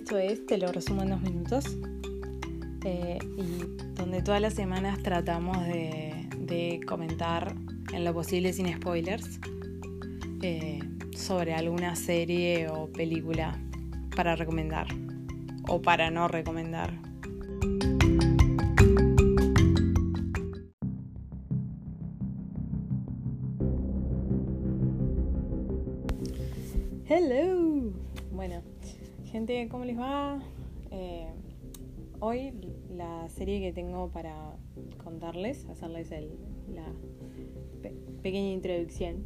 Esto es Te lo resumo en dos minutos. eh, y donde todas las semanas tratamos de, comentar en lo posible sin spoilers eh, sobre alguna serie o película para recomendar o para no recomendar. Gente, ¿cómo les va? Eh, hoy la serie que tengo para contarles, hacerles la pe- pequeña introducción,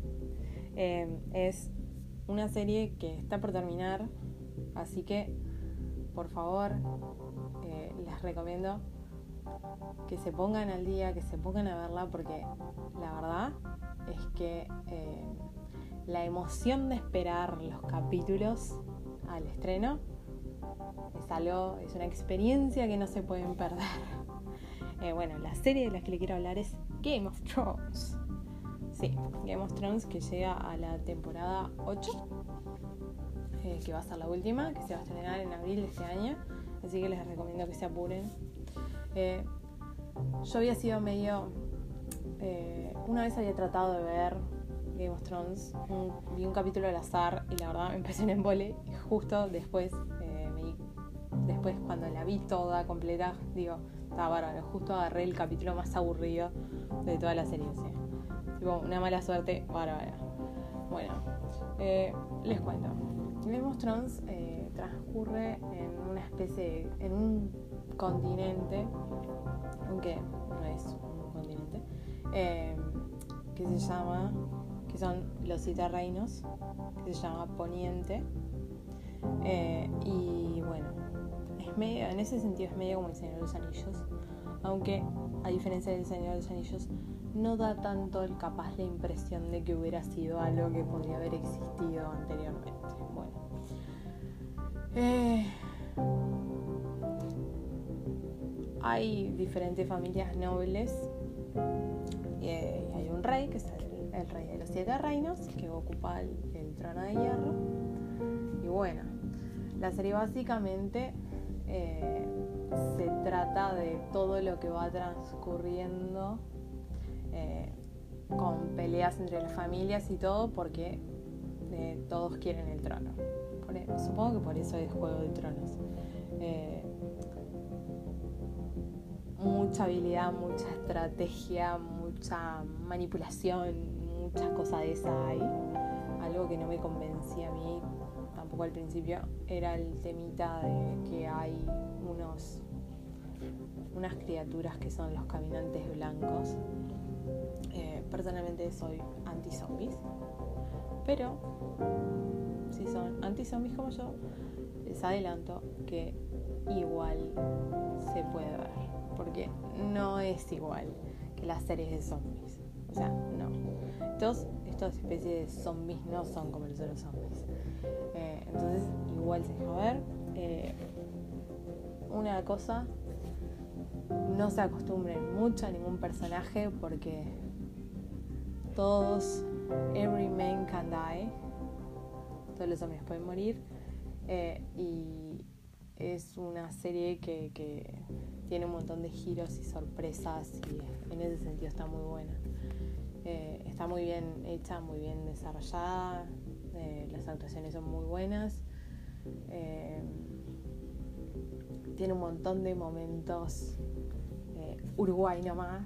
eh, es una serie que está por terminar, así que por favor eh, les recomiendo que se pongan al día, que se pongan a verla, porque la verdad es que la emoción de esperar los capítulos al estreno es algo, es una experiencia que no se pueden perder. Eh, bueno, la serie de la que le quiero hablar es Game of Thrones. Sí, Game of Thrones que llega a la temporada 8, eh, que va a ser la última, que se va a estrenar en abril de este año, así que les recomiendo que se apuren. Eh, yo había sido medio... una vez había tratado de ver Game of Thrones, vi un capítulo al azar y la verdad me empecé en embole y justo después, eh, me después cuando la vi toda completa, digo, estaba bárbaro, justo agarré el capítulo más aburrido de toda la serie, tipo, una mala suerte bárbara. Bueno, eh, les cuento. Game of Thrones eh, transcurre en una especie, de- en un continente, aunque no es un continente, que se llama, que son los siete reinos, que se llama Poniente. Eh, y bueno, es medio, en ese sentido es medio como el Señor de los Anillos, aunque a diferencia del Señor de los Anillos, no da tanto el capaz la impresión de que hubiera sido algo que podría haber existido anteriormente. Bueno. Eh, hay diferentes familias nobles eh, hay un rey, que es el, rey de los siete reinos, que ocupa el, trono de hierro. Y bueno, la serie básicamente eh, se trata de todo lo que va transcurriendo eh, con peleas entre las familias y todo, porque eh, todos quieren el trono. E- supongo que por eso es Juego de Tronos. Mucha habilidad, mucha estrategia, mucha manipulación, muchas cosas de esas hay. Algo que no me convencía a mí tampoco al principio era el temita de que hay unos unas criaturas que son los caminantes blancos. Eh, personalmente soy anti-zombies, pero si son anti-zombies como yo, les adelanto que igual se puede ver, porque no es igual las series de zombies. O sea, no. Estos, estas especies de zombies no son como los otros zombies. Eh, entonces, igual se deja ver. Eh, una cosa, no se acostumbren mucho a ningún personaje porque todos, every man can die, todos los zombies pueden morir. Eh, y es una serie que, que tiene un montón de giros y sorpresas y en ese sentido está muy buena. Eh, está muy bien hecha, muy bien desarrollada, eh, las actuaciones son muy buenas. Eh, tiene un montón de momentos Uruguay nomás,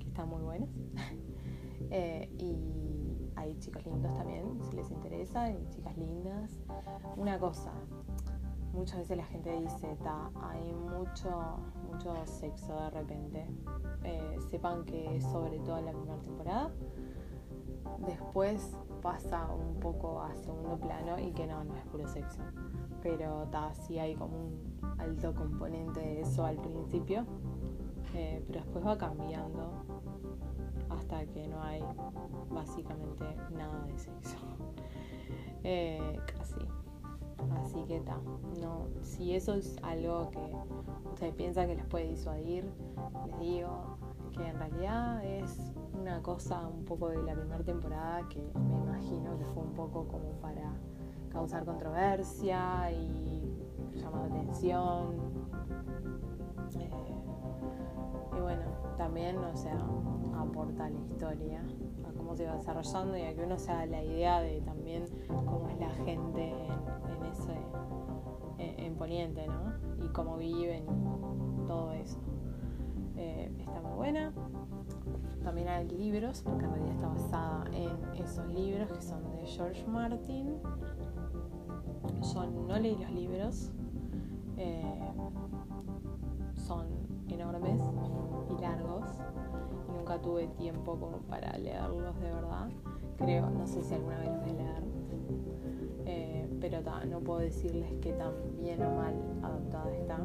que están muy buenos. Y hay chicos lindos también, si les interesa, hay chicas lindas. Una cosa, muchas veces la gente dice, "Ta, hay mucho, mucho sexo de repente. Eh, sepan que es sobre todo en la primera temporada. Después pasa un poco a segundo plano y que no, no es puro sexo. Pero ta, sí hay como un alto componente de eso al principio. Eh, pero después va cambiando hasta que no hay básicamente nada de sexo. Eh, No, si eso es algo que ustedes piensan que les puede disuadir, les digo que en realidad es una cosa un poco de la primera temporada que me imagino que fue un poco como para causar controversia y llamar la atención. Y bueno, también, o sea, aporta la historia, a cómo se va desarrollando y a que uno se haga la idea de también cómo es la gente en, ese en, Poniente, ¿no? Y cómo viven todo eso. Eh, está muy buena. También hay libros, porque en realidad está basada en esos libros que son de George Martin. Yo no leí los libros, eh, son enormes y largos. Y nunca tuve tiempo como para leerlos de verdad. Creo, no sé si alguna vez los voy a leer, eh, pero no puedo decirles que tan bien o mal adaptada está.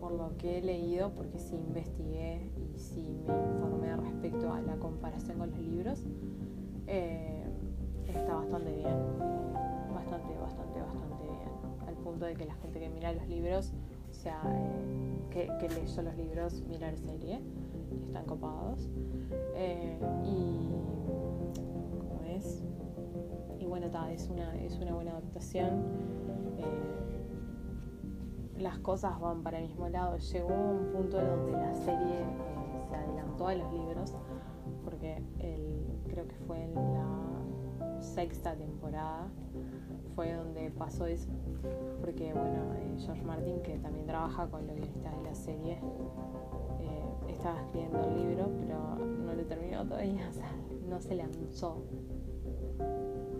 Por lo que he leído, porque sí investigué y sí me informé respecto a la comparación con los libros, eh, está bastante bien, bastante, bastante, bastante bien, al punto de que la gente que mira los libros, sea, eh, que, que leyó los libros, mira la serie, están copados. Eh, y, ¿cómo es? Y bueno, es, una, es una buena adaptación las cosas van para el mismo lado. Llegó un punto donde la serie eh, se adelantó a los libros, porque el, creo que fue en la sexta temporada, fue donde pasó eso. Porque, bueno, eh, George Martin, que también trabaja con los guionistas de la serie, eh, estaba escribiendo el libro, pero no lo terminó todavía, no se lanzó.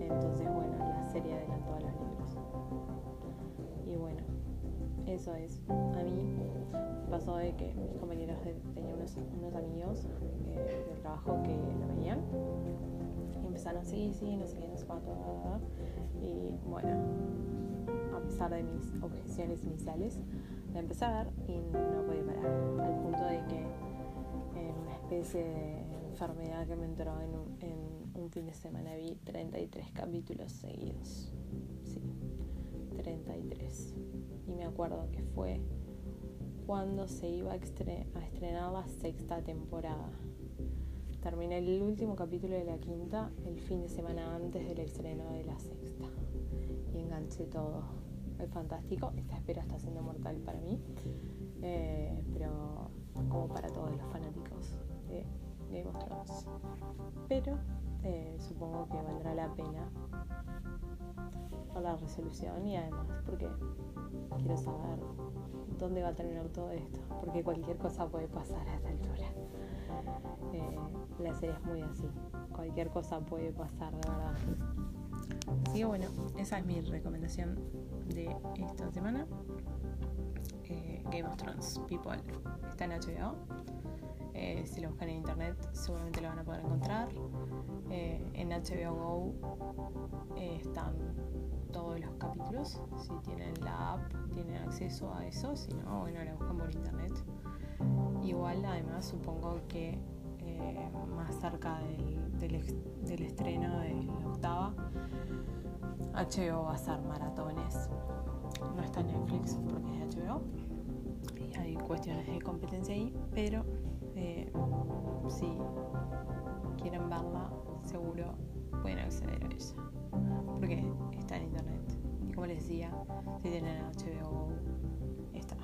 Entonces, bueno, la serie adelantó a los libros. Y bueno, eso es. A mí me pasó de que mis compañeros tenían unos, amigos eh, de trabajo que lo veían y empezaron, sí, sí, no sé qué, no sé cuánto, y bueno, a pesar de mis objeciones iniciales, la empecé a ver y no podía parar, al punto de que en una especie de enfermedad que me entró en un, en un fin de semana vi 33 capítulos seguidos. Sí, 33 y me acuerdo que fue cuando se iba a, estrenar la sexta temporada. Terminé el último capítulo de la quinta el fin de semana antes del estreno de la sexta y enganché todo. Es fantástico, esta espera está siendo mortal para mí, eh, pero como para todos los fanáticos de Game of Thrones. Pero eh, supongo que valdrá la pena por la resolución y además porque quiero saber dónde va a terminar todo esto, porque cualquier cosa puede pasar a esta altura. Eh, la serie es muy así, cualquier cosa puede pasar, de verdad. Así que bueno, esa es mi recomendación de esta semana. Eh, Game of Thrones, People, está en HBO. Eh, si lo buscan en internet seguramente lo van a poder encontrar. en HBO Go están todos los capítulos. Si tienen la app, tienen acceso a eso. Si no, bueno, la buscan por internet. Igual, además, supongo que eh, más cerca del, del, estreno de la octava, HBO va a hacer maratones. No está Netflix porque es HBO. Hay cuestiones de competencia ahí, pero eh, si quieren verla, seguro pueden acceder a ella. Porque está en internet. Y como les decía, si tienen HBO, está.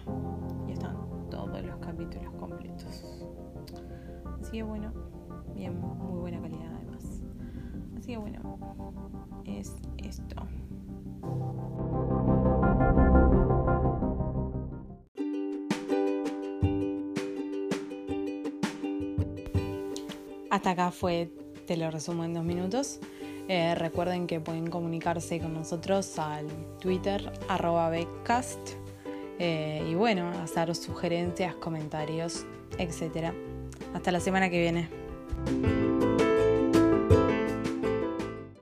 Y están todos los capítulos completos. Así que bueno, bien, muy buena calidad además. Así que bueno, es esto. Hasta acá fue, te lo resumo en dos minutos. Eh, recuerden que pueden comunicarse con nosotros al Twitter arroba becast eh, y bueno, hacer sugerencias, comentarios, etc. Hasta la semana que viene.